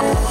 Bye.